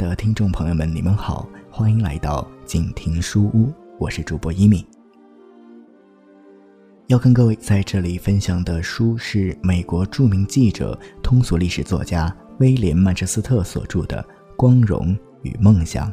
的听众朋友们，你们好，欢迎来到静听书屋，我是主播一米。要跟各位在这里分享的书是美国著名记者、通俗历史作家威廉·曼彻斯特所著的《光荣与梦想》。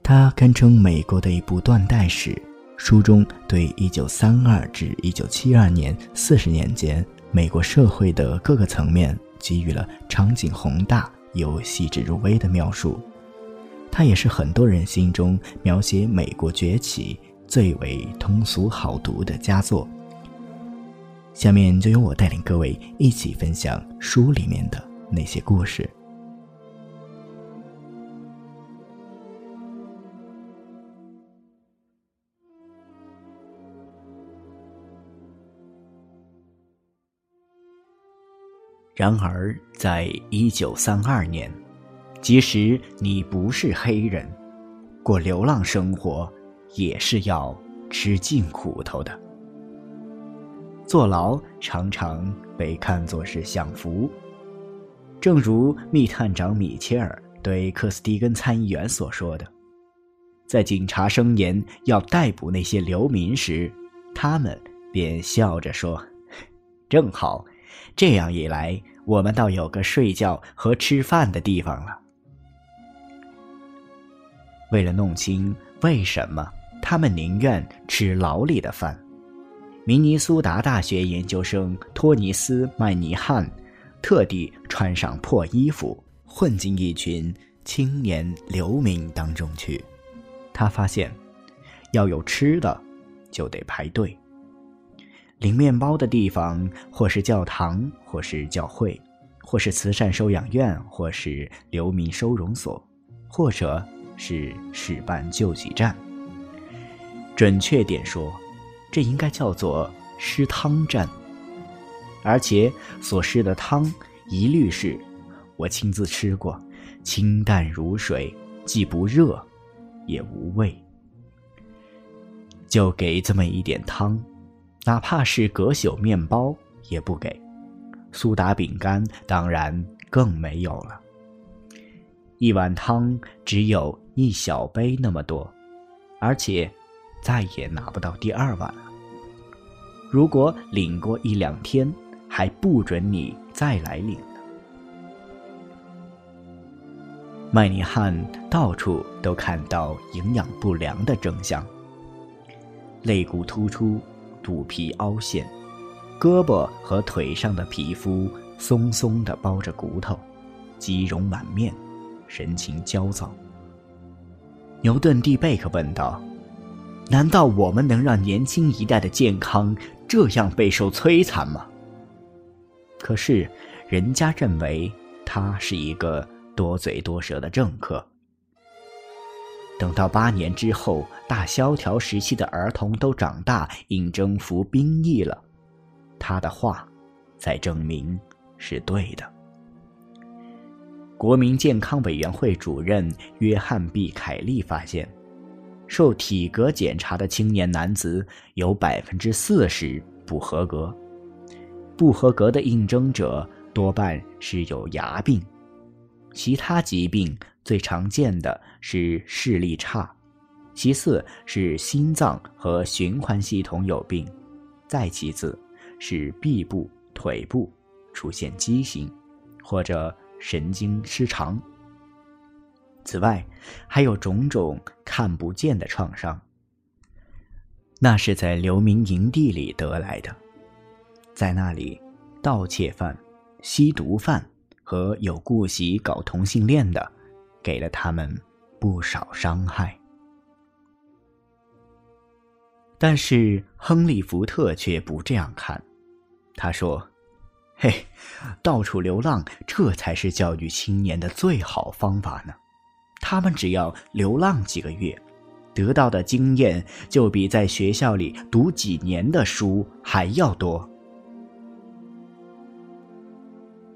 它堪称美国的一部断代史，书中对1932至1972年四十年间美国社会的各个层面给予了场景宏大。有细致入微的描述，它也是很多人心中描写美国崛起最为通俗好读的佳作。下面就由我带领各位一起分享书里面的那些故事。然而，在一九三二年，即使你不是黑人，过流浪生活也是要吃尽苦头的。坐牢常常被看作是享福，正如密探长米切尔对克斯蒂根参议员所说的：“在警察声言要逮捕那些流民时，他们便笑着说：‘正好。’”这样一来，我们倒有个睡觉和吃饭的地方了。为了弄清为什么他们宁愿吃牢里的饭，明尼苏达大学研究生托尼斯·麦尼汉特地穿上破衣服，混进一群青年流民当中去。他发现，要有吃的，就得排队。领面包的地方，或是教堂，或是教会，或是慈善收养院，或是流民收容所，或者是事办救济站。准确点说，这应该叫做施汤站。而且所施的汤，一律是我亲自吃过，清淡如水，既不热，也无味。就给这么一点汤。哪怕是隔朽面包也不给，苏打饼干当然更没有了。一碗汤只有一小杯那么多，而且再也拿不到第二碗了。如果领过一两天，还不准你再来领呢。麦尼汉到处都看到营养不良的征象，肋骨突出。肚皮凹陷，胳膊和腿上的皮肤松松的包着骨头，肌肉满面，神情焦躁。牛顿·蒂贝克问道：“难道我们能让年轻一代的健康这样备受摧残吗？”可是，人家认为他是一个多嘴多舌的政客。等到八年之后，大萧条时期的儿童都长大，应征服兵役了，他的话，才证明是对的。国民健康委员会主任约翰·毕凯利发现，受体格检查的青年男子有百分之四十不合格，不合格的应征者多半是有牙病，其他疾病。最常见的是视力差，其次是心脏和循环系统有病，再其次是臂部、腿部出现畸形，或者神经失常。此外，还有种种看不见的创伤，那是在流民营地里得来的，在那里，盗窃犯、吸毒犯和有顾习搞同性恋的。给了他们不少伤害，但是亨利·福特却不这样看。他说：“嘿，到处流浪，这才是教育青年的最好方法呢。他们只要流浪几个月，得到的经验就比在学校里读几年的书还要多。”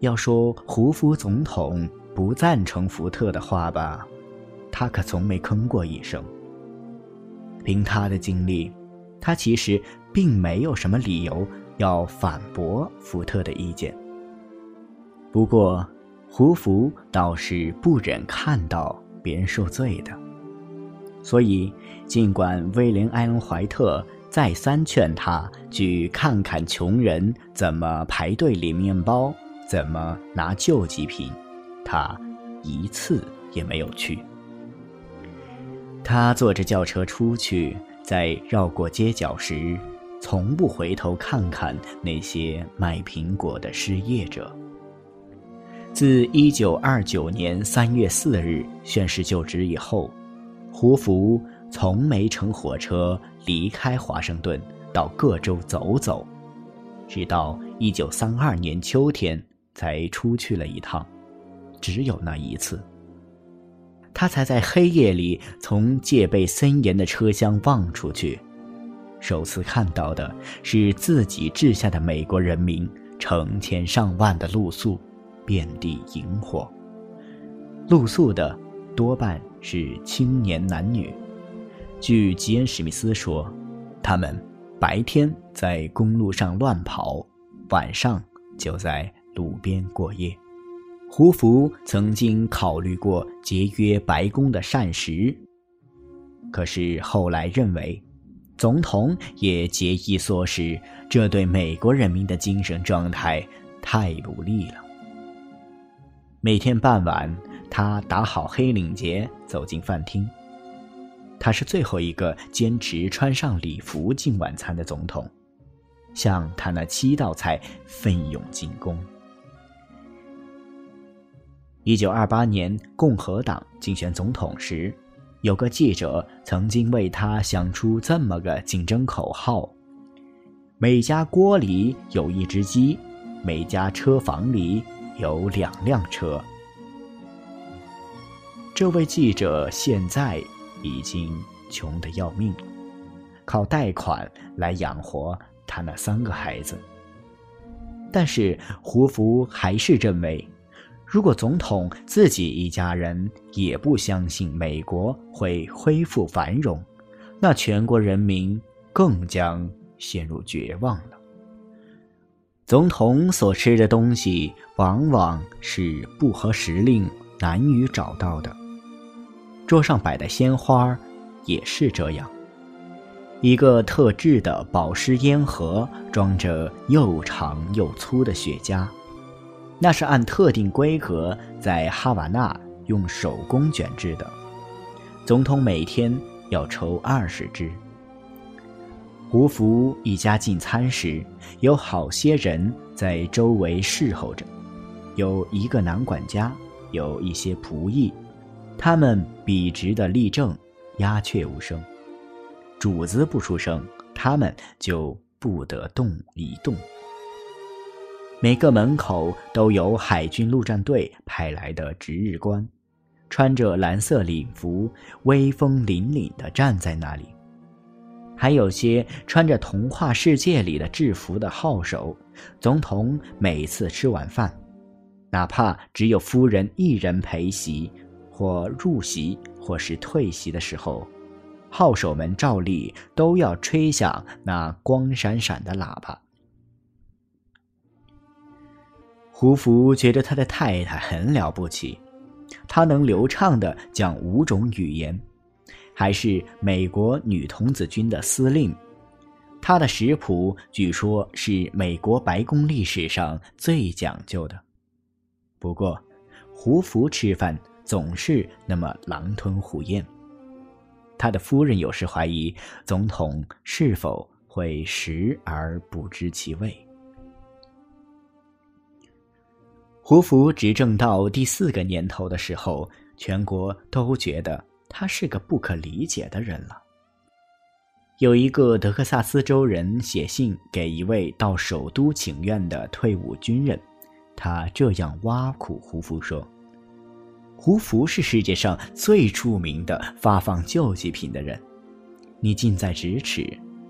要说胡夫总统。不赞成福特的话吧，他可从没吭过一声。凭他的经历，他其实并没有什么理由要反驳福特的意见。不过，胡福倒是不忍看到别人受罪的，所以尽管威廉·艾伦·怀特再三劝他去看看穷人怎么排队领面包，怎么拿救济品，他一次也没有去。他坐着轿车出去，在绕过街角时，从不回头看看那些卖苹果的失业者。自一九二九年三月四日宣誓就职以后，胡福从没乘火车离开华盛顿到各州走走，直到一九三二年秋天才出去了一趟，只有那一次。他才在黑夜里从戒备森严的车厢望出去，首次看到的是自己治下的美国人民成千上万的露宿。遍地萤火，露宿的多半是青年男女。据吉恩·史密斯说，他们白天在公路上乱跑，晚上就在路边过夜。胡福曾经考虑过节约白宫的膳食，可是后来认为，总统也节衣缩食，这对美国人民的精神状态太不利了。每天傍晚，他打好黑领结，走进饭厅。他是最后一个坚持穿上礼服进晚餐的总统，向他那七道菜奋勇进攻。一九二八年共和党竞选总统时，有个记者曾经为他想出这么个竞争口号：“每家锅里有一只鸡，每家车房里。”有两辆车。这位记者现在已经穷得要命，靠贷款来养活他那三个孩子。但是胡福还是认为，如果总统自己一家人也不相信美国会恢复繁荣，那全国人民更将陷入绝望了。总统所吃的东西往往是不合时令、难以找到的。桌上摆的鲜花也是这样。一个特制的保湿烟盒装着又长又粗的雪茄，那是按特定规格在哈瓦那用手工卷制的。总统每天要抽二十支。胡福一家进餐时，有好些人在周围侍候着，有一个男管家，有一些仆役，他们笔直的立正，鸦雀无声。主子不出声，他们就不得动一动。每个门口都有海军陆战队派来的值日官，穿着蓝色礼服，威风凛凛地站在那里。还有些穿着童话世界里的制服的号手，总统每次吃完饭，哪怕只有夫人一人陪席，或入席，或是退席的时候，号手们照例都要吹响那光闪闪的喇叭。胡福觉得他的太太很了不起，他能流畅的讲五种语言。还是美国女童子军的司令，他的食谱据说是美国白宫历史上最讲究的。不过，胡福吃饭总是那么狼吞虎咽，他的夫人有时怀疑总统是否会食而不知其味。胡服执政到第四个年头的时候，全国都觉得。他是个不可理解的人了。有一个德克萨斯州人写信给一位到首都请愿的退伍军人，他这样挖苦胡服说：“胡福是世界上最著名的发放救济品的人，你近在咫尺，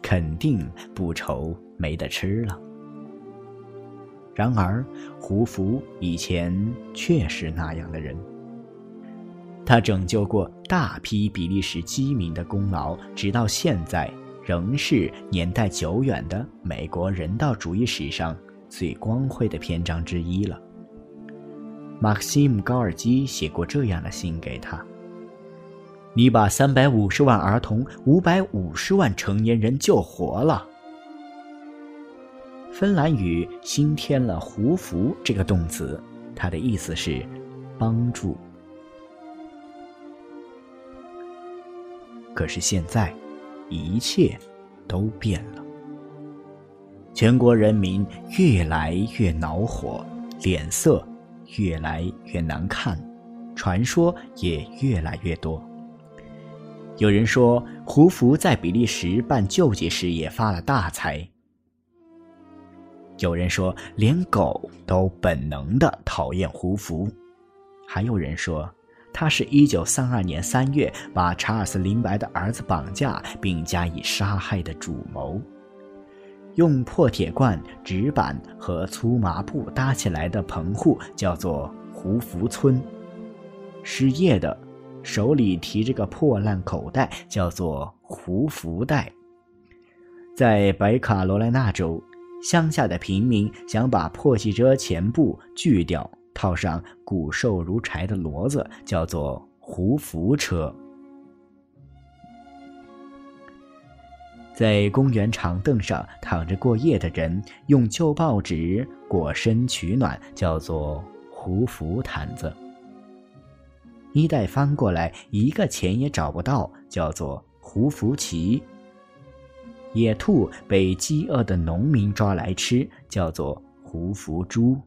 肯定不愁没得吃了。”然而，胡福以前确是那样的人。他拯救过大批比利时饥民的功劳，直到现在仍是年代久远的美国人道主义史上最光辉的篇章之一了。马克西姆·高尔基写过这样的信给他：“你把三百五十万儿童、五百五十万成年人救活了。”芬兰语新添了“胡服”这个动词，它的意思是帮助。可是现在，一切都变了。全国人民越来越恼火，脸色越来越难看，传说也越来越多。有人说，胡佛在比利时办救济时也发了大财。有人说，连狗都本能的讨厌胡佛；还有人说，他是一九三二年三月把查尔斯·林白的儿子绑架并加以杀害的主谋。用破铁罐、纸板和粗麻布搭起来的棚户叫做胡福村。失业的，手里提着个破烂口袋叫做胡福袋。在北卡罗来纳州。乡下的平民想把破汽车前部锯掉，套上骨瘦如柴的骡子，叫做胡福车。在公园长凳上躺着过夜的人，用旧报纸裹身取暖，叫做胡福毯子。衣袋翻过来，一个钱也找不到，叫做胡福旗。野兔被饥饿的农民抓来吃，叫做胡福猪。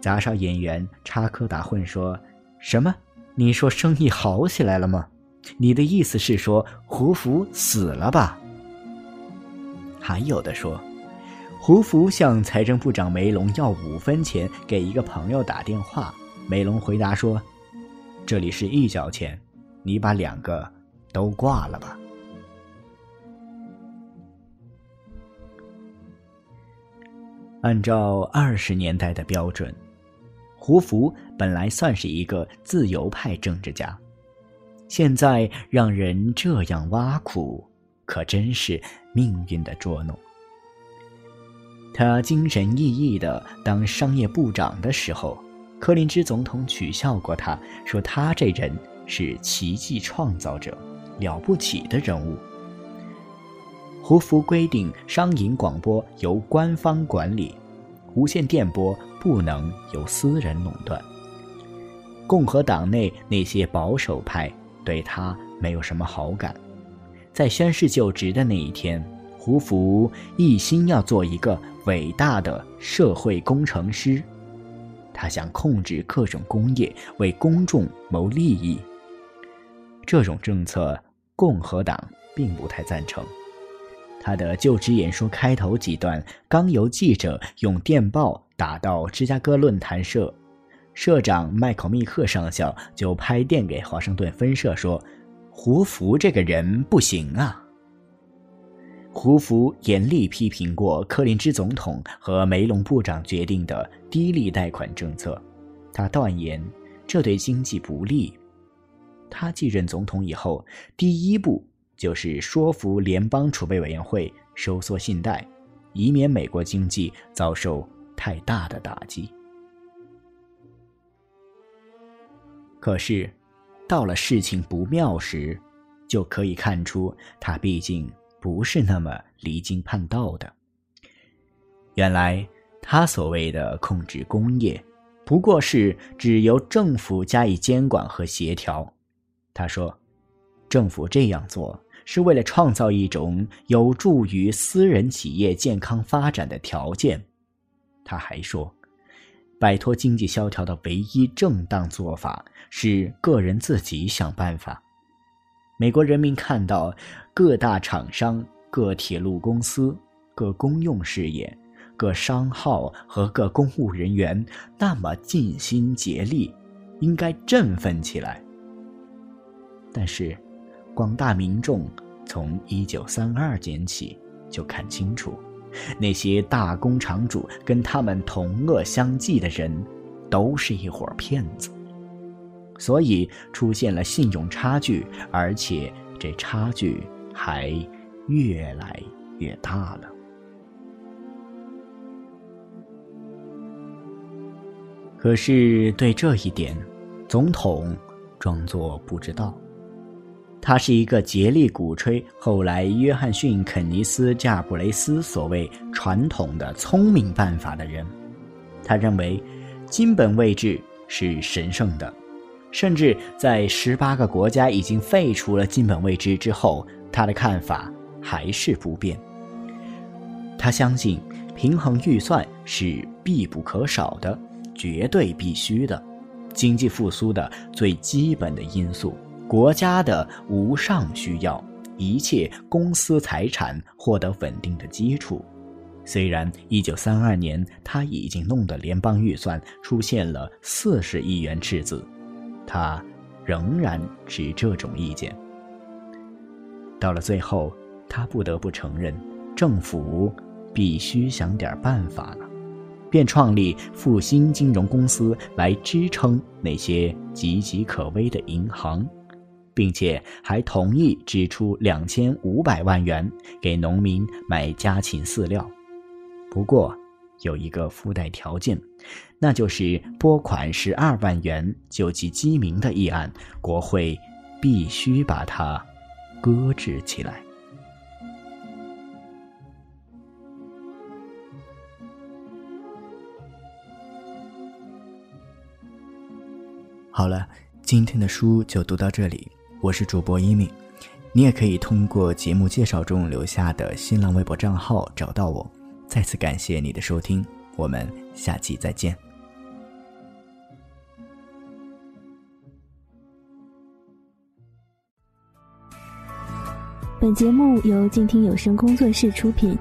杂耍演员插科打诨说：“什么？你说生意好起来了吗？你的意思是说胡福死了吧？”还有的说，胡福向财政部长梅隆要五分钱，给一个朋友打电话。梅隆回答说：“这里是一角钱，你把两个都挂了吧。”按照二十年代的标准，胡福本来算是一个自由派政治家，现在让人这样挖苦，可真是命运的捉弄。他精神奕奕的当商业部长的时候，柯林芝总统取笑过他，说他这人是奇迹创造者，了不起的人物。胡服规定，商营广播由官方管理，无线电波不能由私人垄断。共和党内那些保守派对他没有什么好感。在宣誓就职的那一天，胡福一心要做一个伟大的社会工程师，他想控制各种工业，为公众谋利益。这种政策，共和党并不太赞成。他的就职演说开头几段刚由记者用电报打到芝加哥论坛社，社长麦考密克上校就拍电给华盛顿分社说：“胡福这个人不行啊。”胡福严厉批评过柯林芝总统和梅隆部长决定的低利贷款政策，他断言这对经济不利。他继任总统以后，第一步。就是说服联邦储备委员会收缩信贷，以免美国经济遭受太大的打击。可是，到了事情不妙时，就可以看出他毕竟不是那么离经叛道的。原来，他所谓的控制工业，不过是只由政府加以监管和协调。他说：“政府这样做。”是为了创造一种有助于私人企业健康发展的条件。他还说，摆脱经济萧条的唯一正当做法是个人自己想办法。美国人民看到各大厂商、各铁路公司、各公用事业、各商号和各公务人员那么尽心竭力，应该振奋起来。但是。广大民众从一九三二年起就看清楚，那些大工厂主跟他们同恶相济的人，都是一伙骗子。所以出现了信用差距，而且这差距还越来越大了。可是对这一点，总统装作不知道。他是一个竭力鼓吹后来约翰逊·肯尼斯·加布雷斯所谓传统的聪明办法的人。他认为，金本位制是神圣的，甚至在十八个国家已经废除了金本位制之后，他的看法还是不变。他相信，平衡预算是必不可少的、绝对必须的，经济复苏的最基本的因素。国家的无上需要，一切公司财产获得稳定的基础。虽然1932年他已经弄得联邦预算出现了40亿元赤字，他仍然持这种意见。到了最后，他不得不承认，政府必须想点办法了，便创立复兴金融公司来支撑那些岌岌可危的银行。并且还同意支出两千五百万元给农民买家禽饲料，不过有一个附带条件，那就是拨款十二万元救济饥民的议案，国会必须把它搁置起来。好了，今天的书就读到这里。我是主播一米，你也可以通过节目介绍中留下的新浪微博账号找到我。再次感谢你的收听，我们下期再见。本节目由静听有声工作室出品，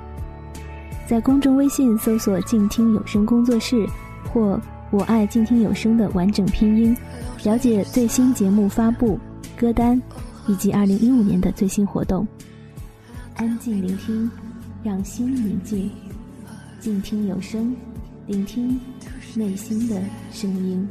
在公众微信搜索“静听有声工作室”或“我爱静听有声”的完整拼音，了解最新节目发布。歌单，以及二零一五年的最新活动。安静聆听，让心宁静，静听有声，聆听内心的声音。